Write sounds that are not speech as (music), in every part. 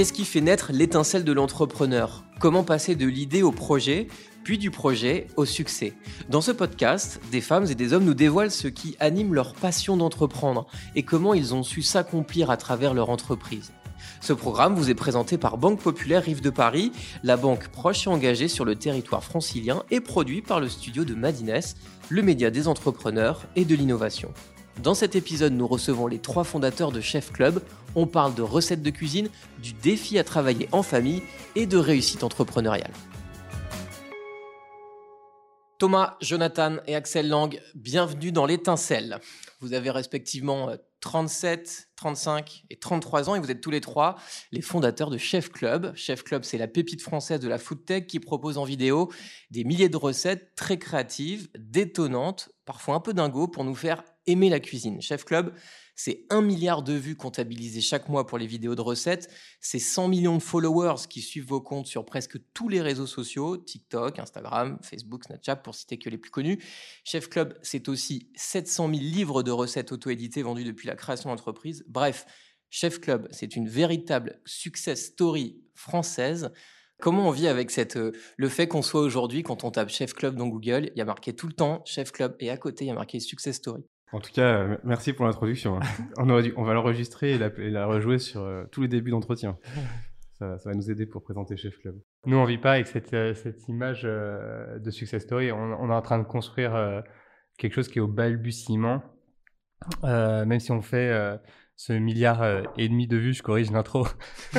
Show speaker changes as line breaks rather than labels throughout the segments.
Qu'est-ce qui fait naître l'étincelle de l'entrepreneur? Comment passer de l'idée au projet, puis du projet au succès? Dans ce podcast, des femmes et des hommes nous dévoilent ce qui anime leur passion d'entreprendre et comment ils ont su s'accomplir à travers leur entreprise. Ce programme vous est présenté par Banque Populaire Rive de Paris, la banque proche et engagée sur le territoire francilien et produit par le studio de Madines, le média des entrepreneurs et de l'innovation. Dans cet épisode, nous recevons les trois fondateurs de Chef Club. On parle de recettes de cuisine, du défi à travailler en famille et de réussite entrepreneuriale. Thomas, Jonathan et Axel Lang, bienvenue dans l'étincelle. Vous avez respectivement 37, 35 et 33 ans et vous êtes tous les trois les fondateurs de Chef Club. Chef Club, c'est la pépite française de la food tech qui propose en vidéo des milliers de recettes très créatives, détonnantes, parfois un peu dingo pour nous faire aimer la cuisine. Chef Club, c'est un milliard de vues comptabilisées chaque mois pour les vidéos de recettes. C'est 100 millions de followers qui suivent vos comptes sur presque tous les réseaux sociaux, TikTok, Instagram, Facebook, Snapchat, pour citer que les plus connus. Chef Club, c'est aussi 700 000 livres de recettes auto-édités vendus depuis la création d'entreprise. Bref, Chef Club, c'est une véritable success story française. Comment on vit avec cette, euh, le fait qu'on soit aujourd'hui, quand on tape Chef Club dans Google, il y a marqué tout le temps Chef Club et à côté, il y a marqué Success Story.
En tout cas, euh, merci pour l'introduction. Hein. (laughs) on, on va l'enregistrer et la, rejouer sur euh, tous les débuts d'entretien. (laughs) Ça, va nous aider pour présenter Chef Club.
Nous, on vit pas avec cette, euh, cette image de success story. On, est en train de construire quelque chose qui est au balbutiement. Même si on fait ce milliard et demi de vues, je corrige l'intro. (laughs)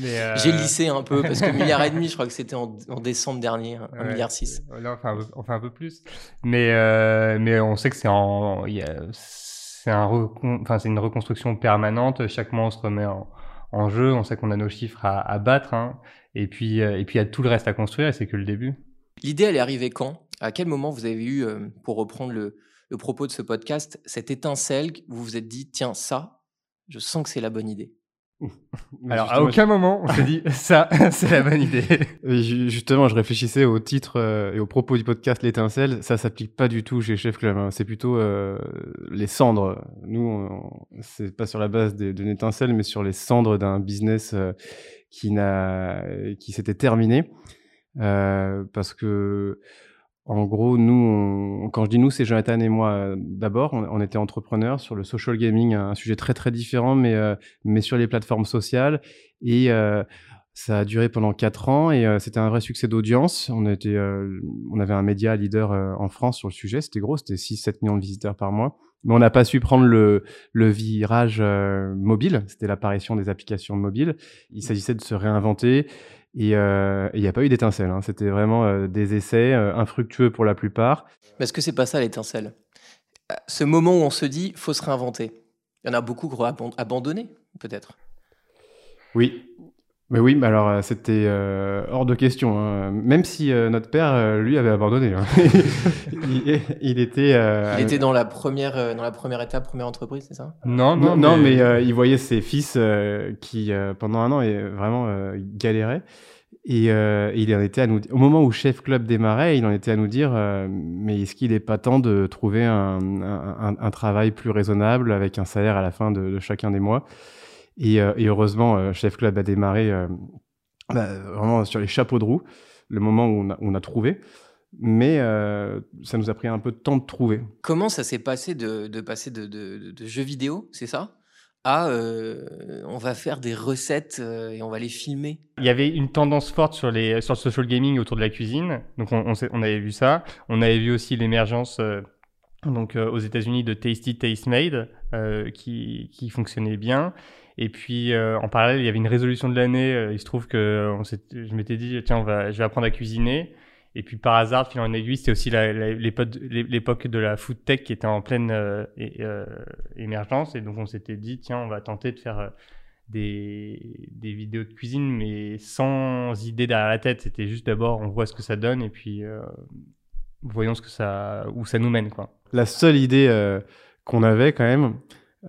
Euh, J'ai lissé un peu parce que (laughs) milliard et demi, je crois que c'était en, décembre dernier, un milliard six.
Là, on fait un peu, plus, mais euh, mais on sait que c'est en, c'est un enfin c'est une reconstruction permanente. Chaque mois, on se remet en, jeu. On sait qu'on a nos chiffres à, à battre, hein. et puis euh, et puis il y a tout le reste à construire. Et c'est que le début.
L'idée, elle est arrivée quand? À quel moment vous avez eu, pour reprendre le, le propos de ce podcast, cette étincelle où vous vous êtes dit, tiens, ça, je sens que c'est la bonne idée (laughs)
alors, à aucun moment, on (laughs) s'est dit ça, (laughs) c'est la bonne idée.
Justement, je réfléchissais au titre euh, et au propos du podcast L'étincelle. Ça s'applique pas du tout chez Chef Club. Hein. C'est plutôt euh, les cendres. Nous, c'est pas sur la base d'une étincelle, mais sur les cendres d'un business euh, qui n'a, qui s'était terminé. parce que en gros, nous, quand je dis nous, c'est Jonathan et moi euh, d'abord. On, était entrepreneurs sur le social gaming, un sujet très très différent, mais euh, mais sur les plateformes sociales. Et euh, ça a duré pendant quatre ans et c'était un vrai succès d'audience. On était, on avait un média leader en France sur le sujet. C'était gros, c'était 6-7 millions de visiteurs par mois. Mais on n'a pas su prendre le, le virage mobile. C'était l'apparition des applications mobiles. Il s'agissait de se réinventer et euh, il n'y a pas eu d'étincelle. Hein. C'était vraiment euh, des essais euh, infructueux pour la plupart.
Mais est-ce que c'est pas ça l'étincelle? Ce moment où on se dit, faut se réinventer. Il y en a beaucoup qui ont abandonné, peut-être.
Oui, mais oui, mais alors c'était hors de question. Hein. Même si notre père, lui, avait abandonné. Hein. (laughs) il, était.
il était dans la première, dans la première étape, première entreprise, c'est ça?
Non, non, non, mais, mais il voyait ses fils qui, pendant un an, vraiment galéraient. Et, il en était à nous au moment où Chef Club démarrait, il en était à nous dire mais est-ce qu'il n'est pas temps de trouver un, un, un, travail plus raisonnable avec un salaire à la fin de, de chacun des mois? Et, euh, et, heureusement, euh, Chef Club a démarré euh, bah, vraiment sur les chapeaux de roue, le moment où on a, on a trouvé. Mais ça nous a pris un peu de temps de trouver.
Comment ça s'est passé de, de passer de, de, de, jeux vidéo, c'est ça à on va faire des recettes et on va les filmer?
Il y avait une tendance forte sur, les, sur le social gaming autour de la cuisine. Donc on, on, on avait vu ça. On avait vu aussi l'émergence donc aux États-Unis de Tasty Taste Made qui, qui fonctionnait bien. Et puis euh, en parallèle, il y avait une résolution de l'année. Euh, il se trouve que on je m'étais dit tiens, je vais apprendre à cuisiner. Et puis par hasard, fil en aiguille, c'était aussi l'époque de la food tech qui était en pleine euh, émergence. Et donc on s'était dit tiens, on va tenter de faire des, des, vidéos de cuisine, mais sans idée derrière la tête. C'était juste d'abord on voit ce que ça donne et puis voyons ce que ça où ça nous mène quoi.
La seule idée qu'on avait quand même,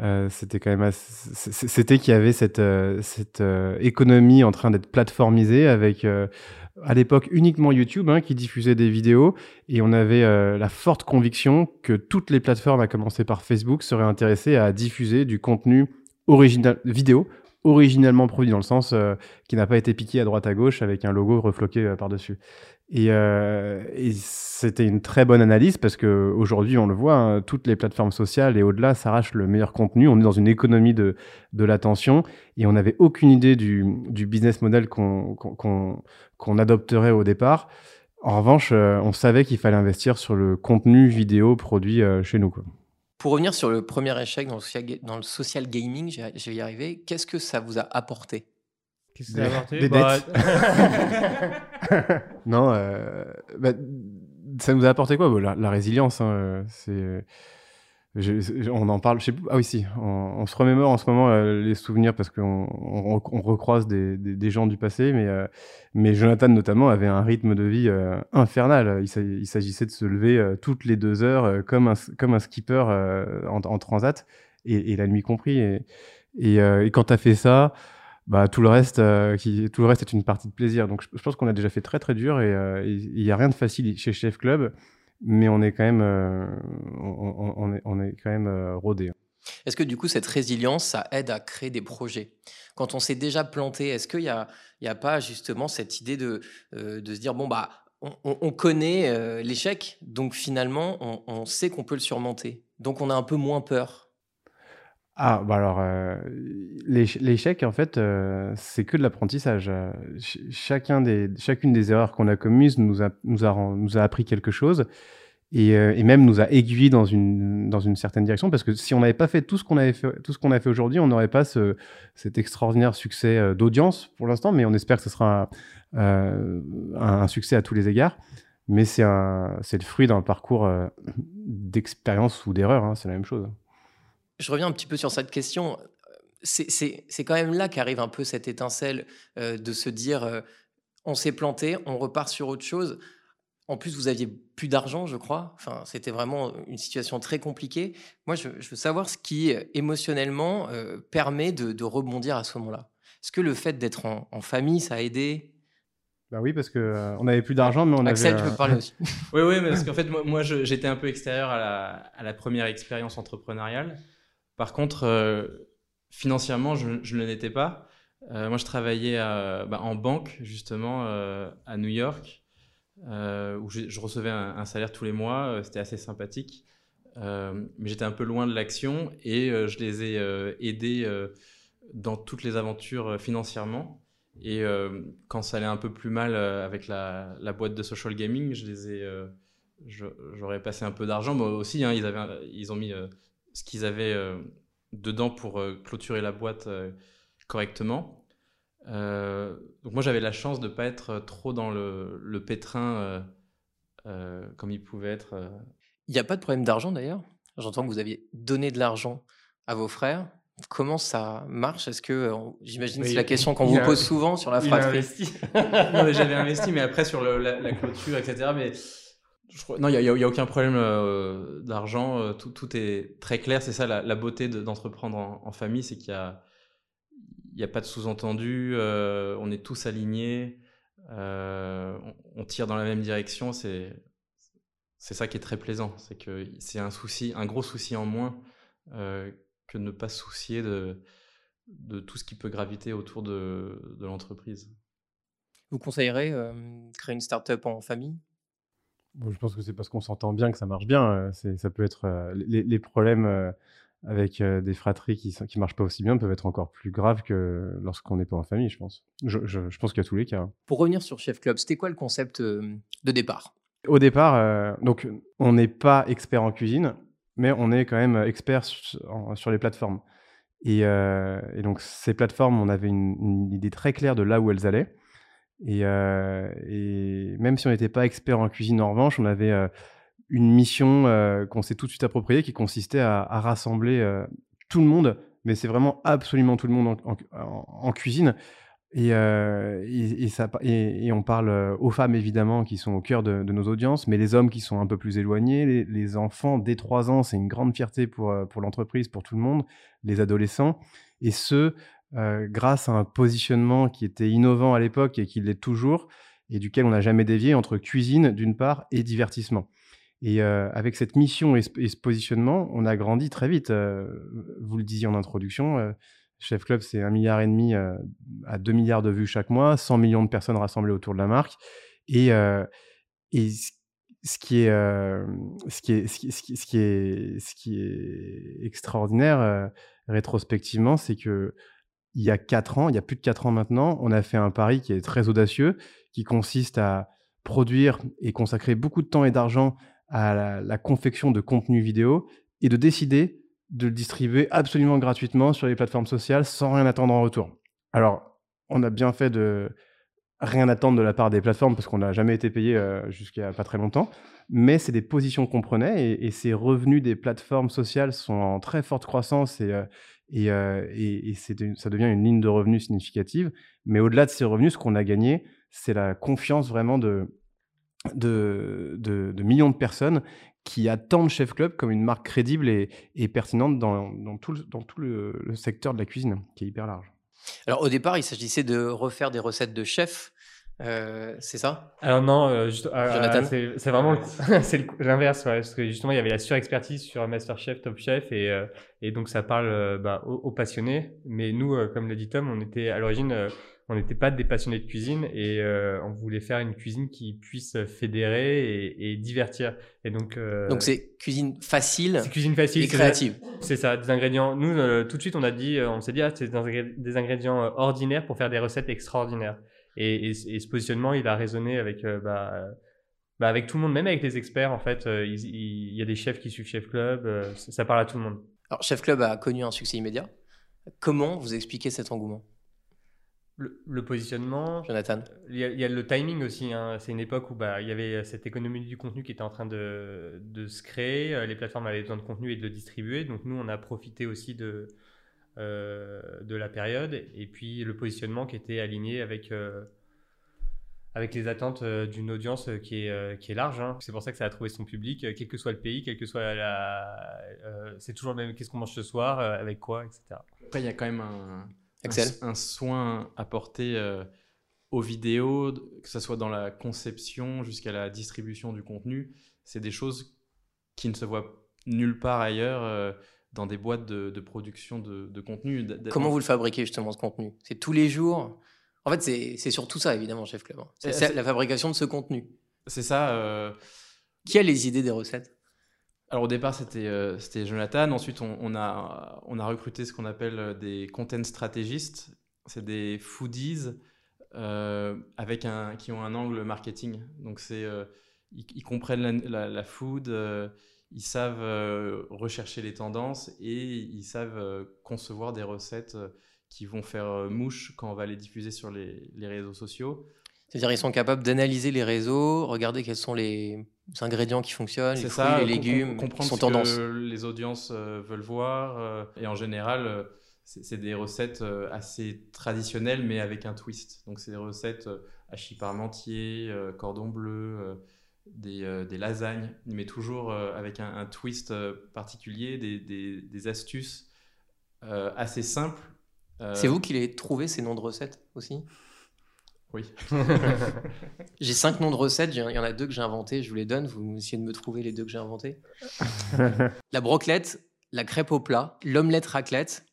euh, c'était quand même c'était qu'il y avait cette euh, euh, économie en train d'être plateformisée avec à l'époque uniquement YouTube hein, qui diffusait des vidéos et on avait la forte conviction que toutes les plateformes à commencer par Facebook seraient intéressées à diffuser du contenu original vidéo originellement produit dans le sens qui n'a pas été piqué à droite à gauche avec un logo refloqué par-dessus. Et, et c'était une très bonne analyse parce que aujourd'hui, on le voit, hein, toutes les plateformes sociales et au-delà s'arrachent le meilleur contenu. On est dans une économie de, de l'attention et on n'avait aucune idée du, du business model qu'on qu'on adopterait au départ. En revanche, on savait qu'il fallait investir sur le contenu vidéo produit chez nous.
Pour revenir sur le premier échec dans le social, dans le social gaming, je vais y arriver, qu'est-ce que ça vous a apporté?
Qu'est-ce que ça a apporté
Des
Bah,
dettes. (laughs) (laughs) non, euh, bah, ça nous a apporté quoi Bon, la, la résilience, hein, euh, c'est. je- je- on en parle, je sais plus. Ah oui, si. On, on se remémore en ce moment euh, les souvenirs parce qu'on on, on recroise des, des- des gens du passé, mais, euh, mais Jonathan notamment avait un rythme de vie euh, infernal. Il, s'a- il s'agissait de se lever euh, toutes les deux heures euh, comme, un, comme un skipper euh, en, en transat, et, et la nuit compris. Et, et, euh, et quand tu as fait ça, bah, tout, le reste, euh, tout le reste est une partie de plaisir. Donc je, pense qu'on a déjà fait très très dur et euh, il n'y a rien de facile chez Chef Club, mais on est quand même, euh, on, est, quand même rodé.
Est-ce que du coup, cette résilience, ça aide à créer des projets? Quand on s'est déjà planté, est-ce qu'il n'y a, y a pas justement cette idée de, de se dire, bon, bah, on, on- on connaît l'échec, donc finalement, on sait qu'on peut le surmonter? Donc on a un peu moins peur?
Ah, bah alors, euh, l'éch- l'échec, en fait, euh, c'est que de l'apprentissage. Euh, ch- chacun des, chacune des erreurs qu'on a commises nous a, nous a, appris quelque chose et, et même nous a aiguillés dans une, dans une certaine direction. Parce que si on n'avait pas fait tout ce qu'on avait a fait aujourd'hui, on n'aurait pas ce, cet extraordinaire succès d'audience pour l'instant, mais on espère que ce sera un, succès à tous les égards. Mais c'est le fruit d'un parcours d'expérience ou d'erreur, hein, c'est la même chose.
Je reviens un petit peu sur cette question. C'est- C'est c'est quand même là qu'arrive un peu cette étincelle euh, de se dire, euh, on s'est planté, on repart sur autre chose. En plus, vous aviez plus d'argent, je crois. Enfin, c'était vraiment une situation très compliquée. Moi, je, je veux savoir ce qui, émotionnellement, euh, permet de, de rebondir à ce moment-là. Est-ce que le fait d'être en, en famille, ça a aidé?
Bah oui, parce que euh, on n'avait plus d'argent, mais on
Axel,
avait.
tu
euh,
peux parler (laughs) aussi?
Oui, oui, mais parce qu'en fait, moi, moi, je- j'étais un peu extérieur à la, à la première expérience entrepreneuriale. Par contre, euh, financièrement, je, je ne l'étais pas. Euh, moi, je travaillais bah, en banque, justement, euh, à New York, où je, recevais un, salaire tous les mois. C'était assez sympathique. Mais j'étais un peu loin de l'action et je les ai aidés dans toutes les aventures financièrement. Et quand ça allait un peu plus mal avec la, boîte de social gaming, je les ai, j'aurais passé un peu d'argent. Moi aussi, hein, ils, avaient, ils ont mis ce qu'ils avaient euh, dedans pour euh, clôturer la boîte euh, correctement. Euh, donc moi, j'avais la chance de ne pas être trop dans le, le pétrin euh, euh, comme il pouvait être. euh.
Il n'y a pas de problème d'argent d'ailleurs? J'entends que vous aviez donné de l'argent à vos frères. Comment ça marche? Est-ce que, euh, j'imagine que c'est
Oui,
la question qu'on vous
a-
pose souvent sur la fratrie.
investi. (laughs)
non, mais j'avais investi, mais après sur le- la, la clôture, etc. Mais non, il n'y a, aucun problème euh, d'argent. euh, Tout, est très clair. C'est ça la, beauté de- d'entreprendre en, famille, c'est qu'il y a, pas de sous-entendu. euh, on est tous alignés. on, tire dans la même direction. C'est ça qui est très plaisant. C'est que c'est un un gros souci en moins que de ne pas se soucier de, tout ce qui peut graviter autour de, de l'entreprise.
Vous conseillerez créer une start-up en famille?
Bon, je pense que c'est parce qu'on s'entend bien que ça marche bien. euh, ça peut être euh, les, les problèmes euh, avec euh, des fratries qui ne qui marchent pas aussi bien peuvent être encore plus graves que lorsqu'on n'est pas en famille, je pense. Je, je- je pense qu'il y a tous les cas. hein.
Pour revenir sur Chef Club, c'était quoi le concept de départ?
Au départ, donc on n'est pas expert en cuisine, mais on est quand même expert sur, les plateformes. Et, et donc ces plateformes, on avait une, une idée très claire de là où elles allaient. Et, euh, et même si on n'était pas expert en cuisine, en revanche, on avait euh, une mission euh, qu'on s'est tout de suite appropriée qui consistait à, rassembler tout le monde, mais c'est vraiment absolument tout le monde en, cuisine. Et, on parle aux femmes évidemment qui sont au cœur de, nos audiences, mais les hommes qui sont un peu plus éloignés, les, enfants dès 3 ans, c'est une grande fierté pour, pour l'entreprise, pour tout le monde, les adolescents, et ce, euh, grâce à un positionnement qui était innovant à l'époque et qui l'est toujours, et duquel on n'a jamais dévié entre cuisine d'une part et divertissement. Et euh, avec cette mission et ce, positionnement, on a grandi très vite. Euh, vous le disiez en introduction, Chef Club, c'est un milliard et demi à 2 milliards de vues chaque mois, 100 millions de personnes rassemblées autour de la marque. Et, ce qui est extraordinaire rétrospectivement, c'est que il y a quatre ans, il y a plus de quatre ans maintenant, on a fait un pari qui est très audacieux, qui consiste à produire et consacrer beaucoup de temps et d'argent à la, confection de contenu vidéo et de décider de le distribuer absolument gratuitement sur les plateformes sociales sans rien attendre en retour. Alors, on a bien fait de rien attendre de la part des plateformes parce qu'on n'a jamais été payé euh, jusqu'à pas très longtemps, mais c'est des positions qu'on prenait et, ces revenus des plateformes sociales sont en très forte croissance et, euh, euh, ça devient une ligne de revenus significative. Mais au-delà de ces revenus, ce qu'on a gagné, c'est la confiance vraiment de, millions de personnes qui attendent Chef Club comme une marque crédible et, pertinente dans tout le, secteur de la cuisine, qui est hyper large.
Alors au départ, il s'agissait de refaire des recettes de chef. Euh, c'est ça?
Alors non, euh, euh, c'est vraiment (laughs) l'inverse, parce que justement il y avait la surexpertise sur Masterchef, Top Chef, et, et donc ça parle bah, aux, aux, passionnés. Mais nous, comme l'a dit Tom, on était à l'origine on n'était pas des passionnés de cuisine et euh, on voulait faire une cuisine qui puisse fédérer et, divertir. Et donc,
euh, donc c'est cuisine facile,
cuisine facile
et créative.
C'est ça, des ingrédients. Nous, euh, tout de suite, on a dit, on s'est dit, ah, c'est des ingrédients ordinaires pour faire des recettes extraordinaires. Et, ce positionnement, il a résonné avec, bah, bah, avec tout le monde, même avec les experts. En fait, il, y a des chefs qui suivent Chef Club, ça parle à tout le monde.
Alors, Chef Club a connu un succès immédiat. Comment vous expliquez cet engouement?
Le, positionnement.
Jonathan?
Il y, a, le timing aussi. Hein. C'est une époque où bah, il y avait cette économie du contenu qui était en train de, de, se créer. Euh, les plateformes avaient besoin de contenu et de le distribuer. Donc nous, on a profité aussi de, euh, de la période. Et puis le positionnement qui était aligné avec, euh, avec les attentes d'une audience qui est, qui est large. Hein. C'est pour ça que ça a trouvé son public, quel que soit le pays, quel que soit la. c'est toujours le même qu'est-ce qu'on mange ce soir, avec quoi, etc.
Après, il y a quand même un un, soin apporté euh, aux vidéos, que ce soit dans la conception jusqu'à la distribution du contenu, c'est des choses qui ne se voient nulle part ailleurs euh, dans des boîtes de, production de, contenu.
Comment vous le fabriquez justement ce contenu? C'est tous les jours? En fait, c'est surtout ça évidemment, Chef Club. Hein. C'est la fabrication de ce contenu.
C'est ça. Euh,
qui a les idées des recettes?
Alors au départ, c'était euh, Jonathan. Ensuite, on, a, on a recruté ce qu'on appelle euh, des content stratégistes. C'est des foodies euh, avec un, qui ont un angle marketing. Donc, c'est ils, comprennent la, food, ils savent rechercher les tendances et ils savent concevoir des recettes qui vont faire mouche quand on va les diffuser sur les, les réseaux sociaux.
C'est-à-dire ils sont capables d'analyser les réseaux, regarder quels sont les ingrédients qui fonctionnent, les fruits, les légumes,
comprendre
sont.
Ce que les audiences euh, veulent voir. Euh, et en général, euh, c'est des recettes assez traditionnelles, mais avec un twist. Donc c'est des recettes hachis parmentier, cordon bleu, des, des, lasagnes, mais toujours avec un, twist particulier, des, des, des astuces assez simples.
C'est vous qui les trouvez ces noms de recettes aussi?
Oui. (laughs)
j'ai cinq noms de recettes, il y en a deux que j'ai inventés, je vous les donne, vous essayez de me trouver les deux que j'ai inventés. (laughs) la broclette, la crêpe au plat, l'omelette raclette,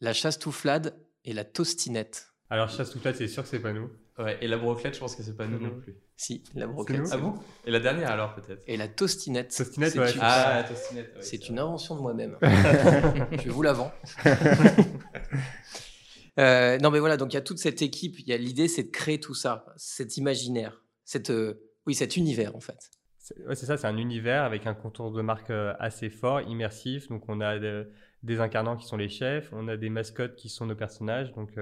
la chastouflade et la tostinette.
Alors chastouflade, c'est sûr que c'est pas nous.
Ouais, et la broclette, je pense que c'est pas nous non plus.
Si, la broclette.
Ah bon? Et la dernière alors peut-être?
Et la tostinette.
Tostinette, ouais.
Ah, tostinette.
c'est une invention de moi-même. (laughs) je vous la vends. (laughs) Euh, non, mais voilà, donc il y a toute cette équipe. Il y a l'idée, c'est de créer tout ça, cet imaginaire, cette, euh, oui, cet univers en fait.
Ouais, c'est ça, c'est un univers avec un contour de marque euh, assez fort, immersif. Donc on a des incarnants qui sont les chefs, on a des mascottes qui sont nos personnages. Donc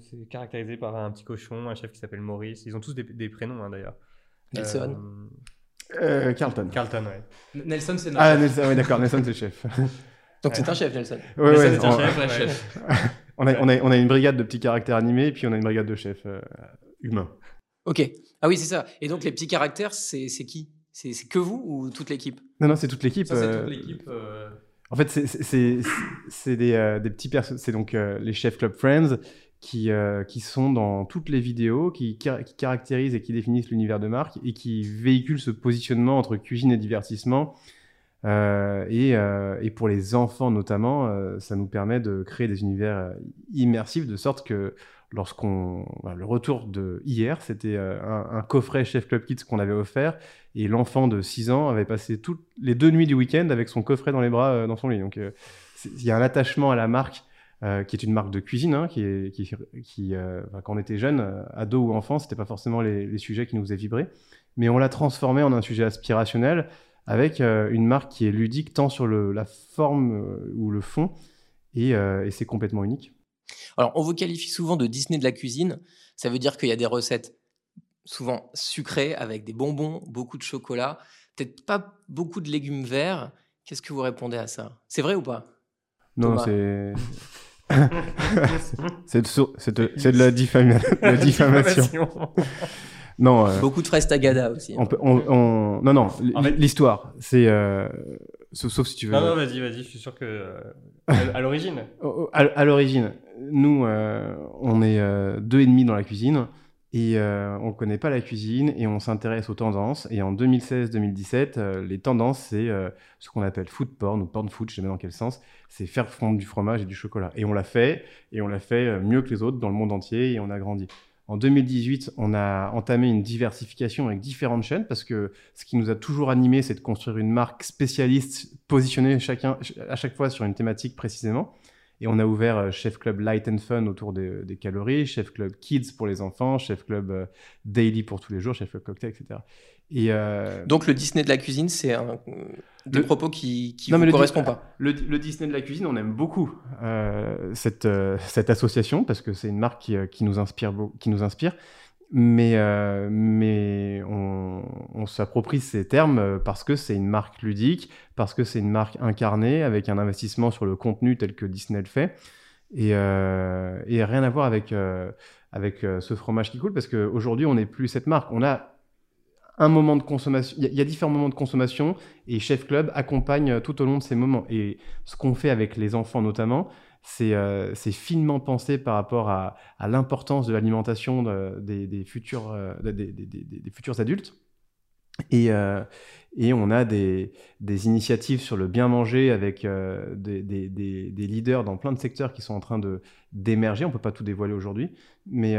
c'est caractérisé par un petit cochon, un chef qui s'appelle Maurice. Ils ont tous des, prénoms hein, d'ailleurs.
Nelson.
Carlton.
Carlton, ouais.
Nelson, c'est
Ah, Nelson, oui, d'accord, Nelson, c'est le chef. (laughs)
Donc c'est un chef, Nelson.
Oui,
ouais, c'est un chef, vrai chef. (laughs)
On a, on, a, on a, une brigade de petits caractères animés, et puis on a une brigade de chefs euh, humains.
Ok. Ah oui, c'est ça. Et donc les petits caractères, c'est qui? C'est que vous ou toute l'équipe?
Non, non, c'est toute l'équipe.
C'est toute euh, l'équipe. Euh.
En fait, c'est des, des, petits personnes. C'est donc les chefs Club Friends qui, qui sont dans toutes les vidéos, qui, qui, caractérisent et qui définissent l'univers de marque et qui véhiculent ce positionnement entre cuisine et divertissement Euh, et, euh, et, pour les enfants notamment, euh, ça nous permet de créer des univers immersifs de sorte que lorsqu'on le retour de hier, c'était un, un, coffret Chef Club Kids qu'on avait offert et l'enfant de 6 ans avait passé toutes les deux nuits du week-end avec son coffret dans les bras dans son lit. Donc il y a un attachement à la marque euh, qui est une marque de cuisine, hein, qui, est, qui, qui euh, quand on était jeune, euh, ado ou enfant, c'était pas forcément les, les, sujets qui nous faisaient vibrer, mais on l'a transformé en un sujet aspirationnel avec une marque qui est ludique tant sur le, la forme ou le fond, et, et c'est complètement unique.
Alors, on vous qualifie souvent de Disney de la cuisine. Ça veut dire qu'il y a des recettes souvent sucrées avec des bonbons, beaucoup de chocolat, peut-être pas beaucoup de légumes verts. Qu'est-ce que vous répondez à ça? C'est vrai ou pas?
Non, c'est (laughs) (laughs) c'est de, (laughs) de, la, diffamation. (laughs)
non. Euh, Beaucoup de fraises tagada aussi.
Hein. On non, non. L'histoire, c'est. Euh, sauf si tu veux.
Non, non, vas-y, vas-y. Je suis sûr que. Euh, à l'origine.
à, l'origine, nous, on est deux et demi dans la cuisine et euh, on ne connaît pas la cuisine et on s'intéresse aux tendances. Et en 2016-2017, euh, les tendances, c'est euh, ce qu'on appelle food porn ou porn food, je sais même dans quel sens. C'est faire fondre du fromage et du chocolat. Et on l'a fait, et on l'a fait mieux que les autres dans le monde entier, et on a grandi. En 2018, on a entamé une diversification avec différentes chaînes parce que ce qui nous a toujours animé, c'est de construire une marque spécialiste positionnée chacun, à chaque fois sur une thématique précisément. Et on a ouvert euh, Chef Club Light and Fun autour des, calories, Chef Club Kids pour les enfants, Chef Club euh, Daily pour tous les jours, Chef Club Cocktail, etc.
Et euh, Donc le Disney de la cuisine, c'est un des propos qui ne me correspond pas.
Le, Disney de la cuisine, on aime beaucoup cette, cette association parce que c'est une marque qui, qui, nous inspire, qui nous inspire mais, euh, mais on, s'approprie ces termes euh, parce que c'est une marque ludique, parce que c'est une marque incarnée avec un investissement sur le contenu tel que Disney le fait. Et, euh, rien à voir avec, avec ce fromage qui coule parce qu'aujourd'hui, on n'est plus cette marque. On a un moment de consommation, il y, a différents moments de consommation et Chef Club accompagne tout au long de ces moments. Et ce qu'on fait avec les enfants notamment, euh, c'est finement pensé par rapport à, l'importance de l'alimentation des, futurs, euh, des, futurs adultes. Et, euh, et on a des, initiatives sur le bien manger avec des, leaders dans plein de secteurs qui sont en train d'émerger. On ne peut pas tout dévoiler aujourd'hui, mais,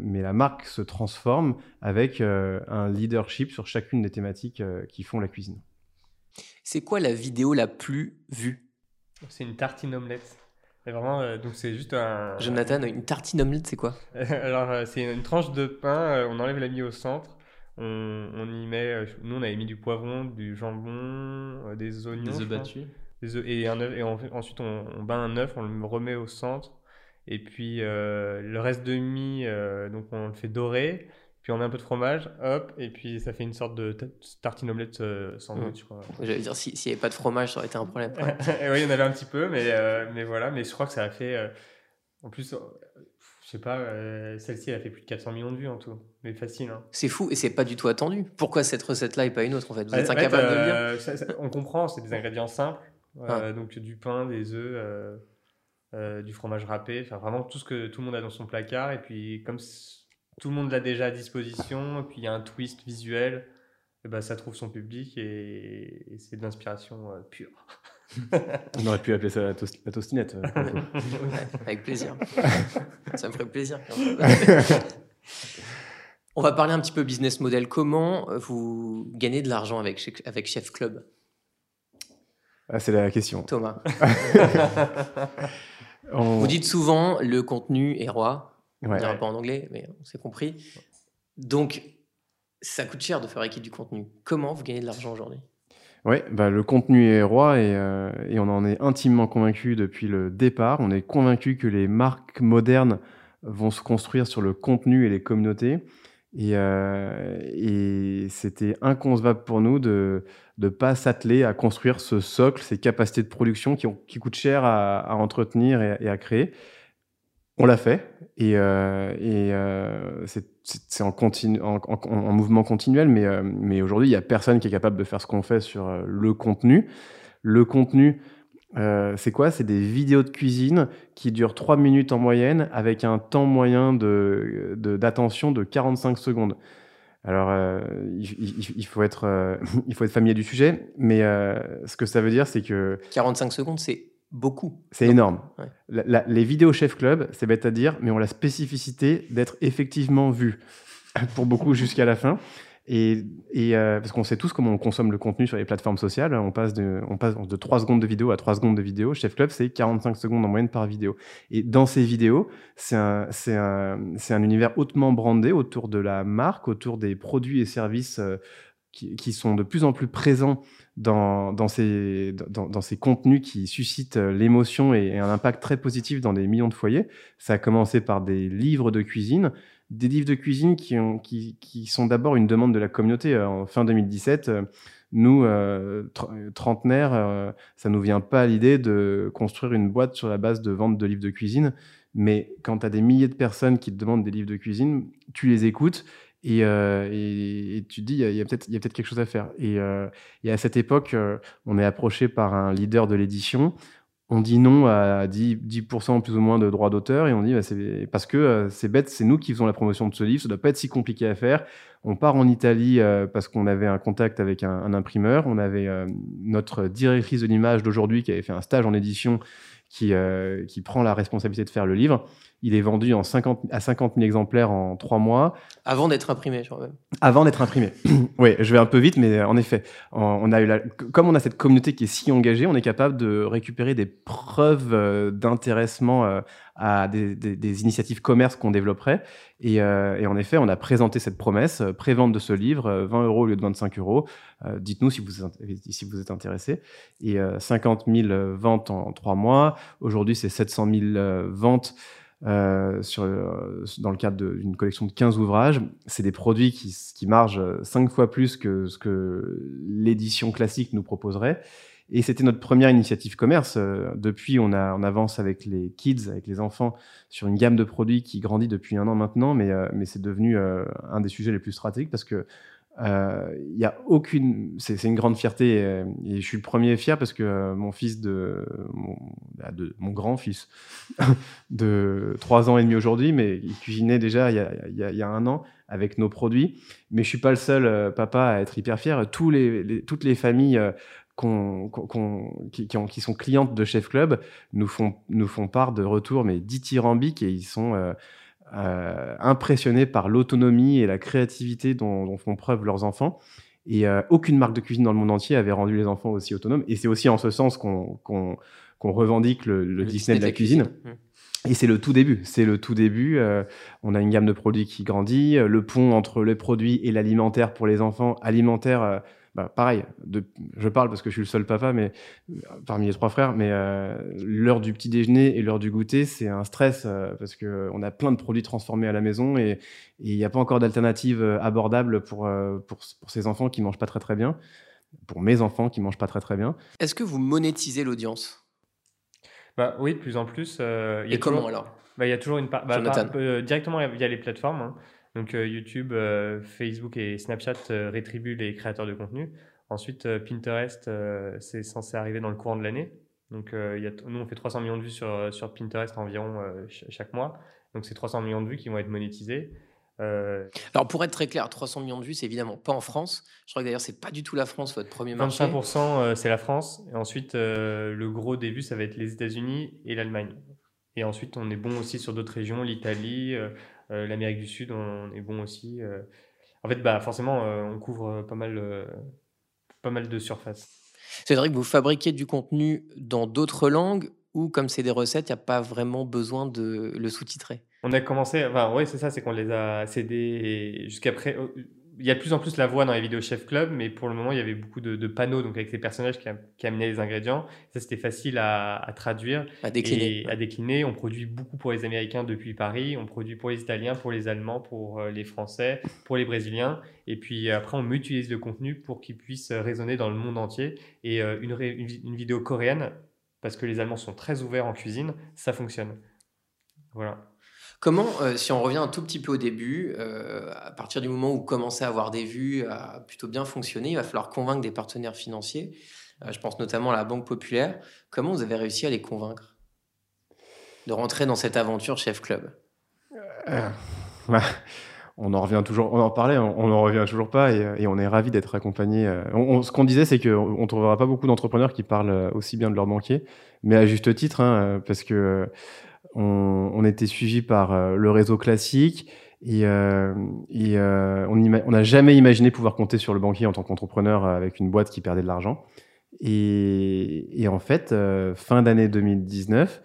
mais la marque se transforme avec un leadership sur chacune des thématiques qui font la cuisine.
C'est quoi la vidéo la plus vue?
C'est une tartine omelette. Vraiment, euh, donc c'est juste un.
Jonathan, une tartine omelette, c'est quoi (laughs)
Alors, euh, c'est une tranche de pain, euh, on enlève la mie au centre, on, on, y met. nous, on avait mis du poivron, du jambon, des oignons.
Des œufs battus.
Des œufs, et, un œuf, et ensuite, on, on, bat un œuf, on le remet au centre. Et puis, le reste de mie, donc on le fait dorer puis on met un peu de fromage, hop, et puis ça fait une sorte de tartine omelette euh, sandwich, crois.
J'allais dire, s'il n'y avait pas de fromage, ça aurait été un problème. (laughs)
oui, il y en avait un petit peu, mais, euh, mais voilà, mais je crois que ça a fait. Euh, en plus, je sais pas, celle-ci, elle a fait plus de 400 millions de vues en tout, mais facile. Hein.
C'est fou, et c'est pas du tout attendu. Pourquoi cette recette-là et pas une autre, en fait? Vous êtes incapable de le
dire On comprend, c'est des ingrédients simples, ah. donc du pain, des œufs. du fromage râpé, enfin vraiment tout ce que tout le monde a dans son placard. Et puis, comme tout le monde l'a déjà à disposition, et puis il y a un twist visuel, et ben, ça trouve son public et, c'est de l'inspiration euh, pure. (laughs)
On aurait pu appeler ça la, tostinette. Euh, (laughs)
avec plaisir. (laughs) ça me ferait plaisir. On va parler un petit peu business model. Comment vous gagnez de l'argent avec, avec Chef Club?
Ah, C'est la question.
Thomas. Vous dites souvent le contenu est roi. On ne dira pas en anglais, mais on s'est compris. Donc, ça coûte cher de fabriquer du contenu. Comment vous gagnez de l'argent aujourd'hui?
Oui, bah, le contenu est roi et, euh, et, on en est intimement convaincu depuis le départ. On est convaincu que les marques modernes vont se construire sur le contenu et les communautés. Et, euh, et c'était inconcevable pour nous de ne pas s'atteler à construire ce socle, ces capacités de production qui, ont, qui coûtent cher à, à entretenir et, et, à créer. On l'a fait et, euh, et euh, c'est en, continu, en, en, mouvement continuel, mais, euh, mais aujourd'hui, il n'y a personne qui est capable de faire ce qu'on fait sur euh, le contenu. Le contenu, euh, c'est quoi? C'est des vidéos de cuisine qui durent 3 minutes en moyenne avec un temps moyen d'attention de, de, de 45 secondes. Alors, il, faut être, (laughs) il faut être familier du sujet, mais ce que ça veut dire, c'est que...
45 secondes, c'est beaucoup.
C'est énorme. les vidéos Chef Club, c'est bête à dire, mais ont la spécificité d'être effectivement vues (laughs) pour beaucoup jusqu'à la fin. Et, euh, parce qu'on sait tous comment on consomme le contenu sur les plateformes sociales, on passe de, on passe de 3 secondes de vidéo à 3 secondes de vidéo. Chef Club, c'est 45 secondes en moyenne par vidéo. Et dans ces vidéos, c'est un, un, un, univers hautement brandé autour de la marque, autour des produits et services euh, qui, sont de plus en plus présents dans, dans, ces, dans, ces contenus qui suscitent euh, l'émotion et, un impact très positif dans des millions de foyers. Ça a commencé par des livres de cuisine, des livres de cuisine qui, qui, sont d'abord une demande de la communauté. Euh, en fin 2017, euh, nous, trentenaires, ça nous vient pas à l'idée de construire une boîte sur la base de vente de livres de cuisine. Mais quand tu as des milliers de personnes qui te demandent des livres de cuisine, tu les écoutes et, et, tu te dis, il y a, peut-être peut quelque chose à faire. Et, et à cette époque, on est approché par un leader de l'édition on dit non à 10%, 10 plus ou moins de droits d'auteur et on dit bah, parce que euh, c'est bête, c'est nous qui faisons la promotion de ce livre, ça doit pas être si compliqué à faire. On part en Italie euh, parce qu'on avait un contact avec un, imprimeur, on avait euh, notre directrice de l'image d'aujourd'hui qui avait fait un stage en édition qui prend la responsabilité de faire le livre. Il est vendu en 50, à 50 000 exemplaires en trois mois.
Avant d'être imprimé, je même.
Avant d'être imprimé. (clears throat) oui, je vais un peu vite, mais en effet, on a eu la... comme on a cette communauté qui est si engagée, on est capable de récupérer des preuves euh, d'intéressement euh, à des, des, initiatives commerce qu'on développerait. Et, euh, et, en effet, on a présenté cette promesse, prévente de ce livre, 20 euros au lieu de 25 euros. Dites-nous si vous, si vous êtes intéressé. Et 50 000 ventes en trois mois. Aujourd'hui, c'est 700 000 ventes. Euh, sur, euh, dans le cadre d'une collection de 15 ouvrages. C'est des produits qui, qui margent 5 fois plus que ce que l'édition classique nous proposerait. Et c'était notre première initiative commerce. Euh, depuis, on, a, on avance avec les kids, avec les enfants, sur une gamme de produits qui grandit depuis un an maintenant, mais, mais c'est devenu un des sujets les plus stratégiques parce que il euh, y a aucune. C'est une grande fierté et, je suis le premier fier parce que euh, mon fils de mon, bah, grand-fils (laughs) de 3 ans et demi aujourd'hui, mais il cuisinait déjà il y, a, un an avec nos produits. Mais je suis pas le seul euh, papa à être hyper fier. Tous les, toutes les familles qui, qui, sont clientes de Chef Club nous font, nous font part de retours mais dithyrambiques et ils sont euh, impressionnés par l'autonomie et la créativité dont, font preuve leurs enfants. Et euh, aucune marque de cuisine dans le monde entier avait rendu les enfants aussi autonomes. Et c'est aussi en ce sens qu'on revendique le, Disney, de la, cuisine. Mmh. Et c'est le tout début. C'est le tout début. Euh, on a une gamme de produits qui grandit. Le pont entre les produits et l'alimentaire pour les enfants. Alimentaire bah, pareil, de, je parle parce que je suis le seul papa, mais parmi les trois frères, mais euh, l'heure du petit déjeuner et l'heure du goûter, c'est un stress euh, parce que on a plein de produits transformés à la maison et il n'y a pas encore d'alternative euh, abordable pour, pour, pour ces enfants qui mangent pas très très bien, pour mes enfants qui mangent pas très très bien.
Est-ce que vous monétisez l'audience?
Bah, Oui, de plus en plus.
et comment alors?
Bah, Il y a toujours une part. Bah, directement via les plateformes. Hein. Donc euh, YouTube, euh, Facebook et Snapchat euh, rétribuent les créateurs de contenu. Ensuite, Pinterest, c'est censé arriver dans le courant de l'année. Donc, y a nous, on fait 300 millions de vues sur, sur Pinterest environ chaque mois. Donc, c'est 300 millions de vues qui vont être monétisées.
Alors, pour être très clair, 300 millions de vues, c'est évidemment pas en France. Je crois que d'ailleurs, c'est pas du tout la France, votre premier marché.
25%, c'est la France. Et ensuite, le gros des vues, ça va être les États-Unis et l'Allemagne. Et ensuite, on est bon aussi sur d'autres régions, l'Italie, L'Amérique du Sud, on est bon aussi. Euh. En fait, bah, forcément, euh, on couvre pas mal, pas mal de surface.
C'est vrai que vous fabriquez du contenu dans d'autres langues ou comme c'est des recettes, il n'y a pas vraiment besoin de le sous-titrer?
On a commencé, enfin oui c'est ça, c'est qu'on les a cédés jusqu'après, il y a de plus en plus la voix dans les vidéos Chef Club, mais pour le moment, il y avait beaucoup de, panneaux donc avec ces personnages qui, qui, amenaient les ingrédients. Ça, c'était facile à, traduire
à décliner.
et à décliner. On produit beaucoup pour les Américains depuis Paris, on produit pour les Italiens, pour les Allemands, pour euh, les Français, pour les Brésiliens. Et puis après, on mutualise le contenu pour qu'il puisse résonner dans le monde entier. Et euh, une, une vidéo coréenne, parce que les Allemands sont très ouverts en cuisine, ça fonctionne. Voilà.
Comment, euh, si on revient un tout petit peu au début, euh, à partir du moment où vous commencez à avoir des vues, à plutôt bien fonctionner, il va falloir convaincre des partenaires financiers. Euh, je pense notamment à la Banque Populaire. Comment vous avez réussi à les convaincre de rentrer dans cette aventure Chef Club? (laughs)
On en revient toujours, on en parlait, on n'en revient toujours pas et, on est ravi d'être accompagné. ce qu'on disait, c'est qu'on ne trouvera pas beaucoup d'entrepreneurs qui parlent aussi bien de leur banquier, mais à juste titre, hein, parce que on, était suivi par le réseau classique et, et on n'a jamais imaginé pouvoir compter sur le banquier en tant qu'entrepreneur avec une boîte qui perdait de l'argent. Et, en fait, fin d'année 2019,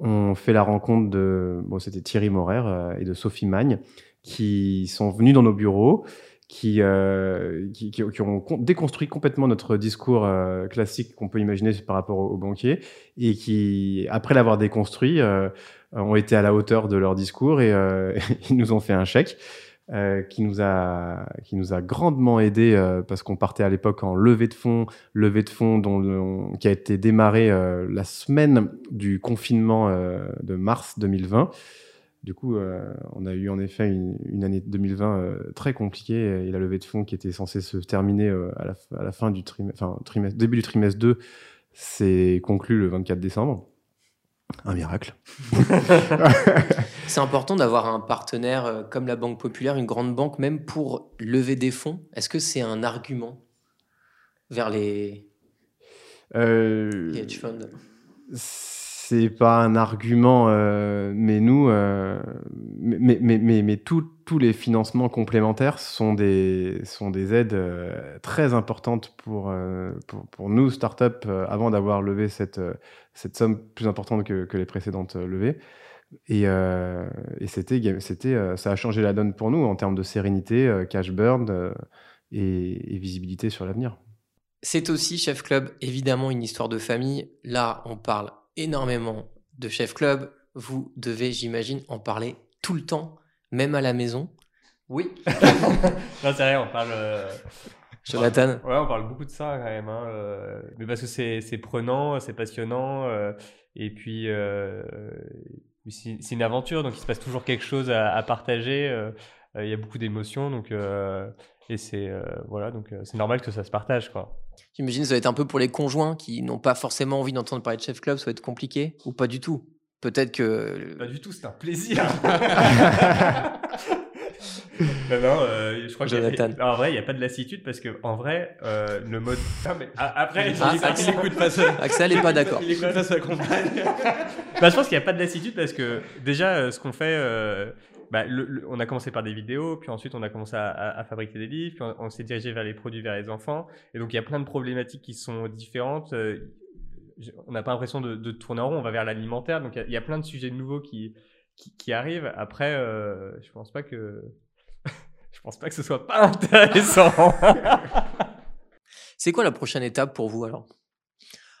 on fait la rencontre de, bon, c'était Thierry Morer et de Sophie Magne, qui sont venus dans nos bureaux, qui, euh, qui, qui, ont déconstruit complètement notre discours euh, classique qu'on peut imaginer par rapport aux, banquiers, et qui, après l'avoir déconstruit, euh, ont été à la hauteur de leur discours et euh, (laughs) ils nous ont fait un chèque. Euh, qui nous a qui nous a grandement aidé euh, parce qu'on partait à l'époque en levée de fonds, levée de fonds dont, qui a été démarrée la semaine du confinement de mars 2020. Du coup, euh, on a eu en effet une, année 2020 euh, très compliquée et la levée de fonds qui était censée se terminer euh, à, la, fin du trimestre, enfin, trimestre, début du trimestre 2 s'est conclue le 24 décembre. Un miracle. (laughs)
C'est important d'avoir un partenaire comme la Banque Populaire, une grande banque, même pour lever des fonds. Est-ce que c'est un argument vers les, les hedge funds?
C'est pas un argument, euh, mais nous, euh, mais, mais, mais, mais tous les financements complémentaires sont des, sont des aides euh, très importantes pour, pour, pour, nous, start-up, avant d'avoir levé cette, cette somme plus importante que, que les précédentes levées. Et, et c'était, c'était, ça a changé la donne pour nous en termes de sérénité, cash burn et, et visibilité sur l'avenir.
C'est aussi, Chef Club, évidemment une histoire de famille. Là, on parle énormément de chef club. Vous devez, j'imagine, en parler tout le temps, même à la maison. Oui. (laughs)
non, c'est rien, on parle. Euh,
Jonathan.
ouais, on parle beaucoup de ça quand même. Hein, euh, mais parce que c'est prenant, c'est passionnant. Euh, et puis, c'est une aventure, donc il se passe toujours quelque chose à, à partager. Il y a beaucoup d'émotions, donc et c'est voilà, donc c'est normal que ça se partage, quoi.
J'imagine que ça va être un peu pour les conjoints qui n'ont pas forcément envie d'entendre parler de Chef Club, ça va être compliqué ou pas du tout? Peut-être que.
Pas du tout, c'est un plaisir. (laughs) non, non, euh, je crois
Jonathan.
en vrai, il n'y a pas de lassitude parce que en vrai, euh, le mode. (laughs) après,
ah, Axel, écoute pas ça. Axel n'est pas d'accord.
Il écoute pas sa compagne. bah, je pense qu'il n'y a pas de lassitude parce que déjà, euh, ce qu'on fait, bah, on a commencé par des vidéos, puis ensuite on a commencé à, fabriquer des livres, puis on, s'est dirigé vers les produits vers les enfants. Et donc il y a plein de problématiques qui sont différentes. Euh, on n'a pas l'impression de, tourner en rond, on va vers l'alimentaire. Donc il y, a plein de sujets nouveaux qui, arrivent. Après, euh, je pense pas que (laughs) je pense pas que ce soit pas intéressant. (laughs)
C'est quoi la prochaine étape pour vous alors?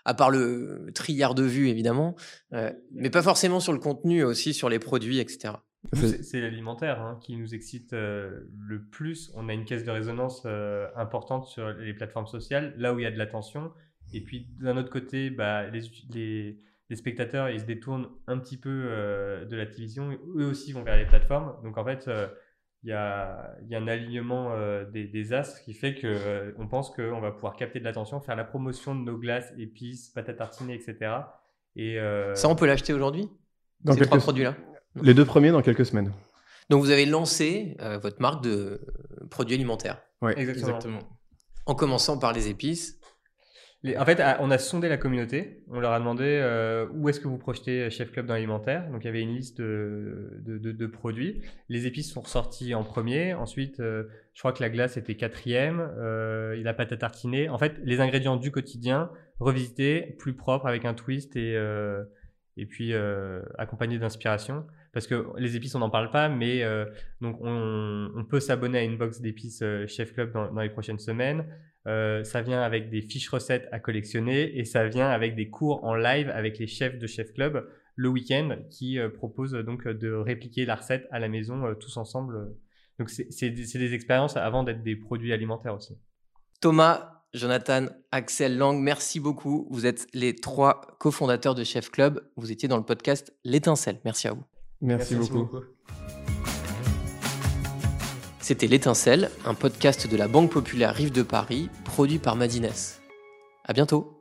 À part le triard de vues évidemment, euh, mais pas forcément sur le contenu, aussi sur les produits, etc.
C'est l'alimentaire hein, qui nous excite euh, le plus. On a une caisse de résonance euh, importante sur les plateformes sociales, là où il y a de l'attention. Et puis d'un autre côté, bah, les, les, spectateurs, ils se détournent un petit peu euh, de la télévision. Eux aussi vont vers les plateformes. Donc en fait, il y a, y, a, un alignement des, des, astres qui fait qu'on on pense qu'on va pouvoir capter de l'attention, faire la promotion de nos glaces, épices, patates tartinées, etc. Et,
Ça, on peut l'acheter aujourd'hui? Dans ces trois produits-là?
Les deux premiers dans quelques semaines.
Donc vous avez lancé euh, votre marque de produits alimentaires.
Oui,
exactement.
En commençant par les épices.
en fait, on a sondé la communauté. On leur a demandé euh, où est-ce que vous projetez Chef Club dans l'alimentaire. Donc il y avait une liste de, produits. Les épices sont ressorties en premier. Ensuite, euh, je crois que la glace était quatrième. il la pâte à tartiner. En fait, les ingrédients du quotidien revisités, plus propres avec un twist et et puis accompagnés d'inspiration parce que les épices, on n'en parle pas, mais euh, donc on, peut s'abonner à une box d'épices euh, Chef Club dans, les prochaines semaines. Euh, ça vient avec des fiches recettes à collectionner et ça vient avec des cours en live avec les chefs de Chef Club le week-end qui proposent donc de répliquer la recette à la maison tous ensemble. Donc c'est des expériences avant d'être des produits alimentaires aussi.
Thomas, Jonathan, Axel Lang, merci beaucoup. Vous êtes les trois cofondateurs de Chef Club. Vous étiez dans le podcast L'étincelle. Merci à vous.
Merci, beaucoup.
C'était L'étincelle, un podcast de la Banque Populaire Rive de Paris, produit par Madines. À bientôt.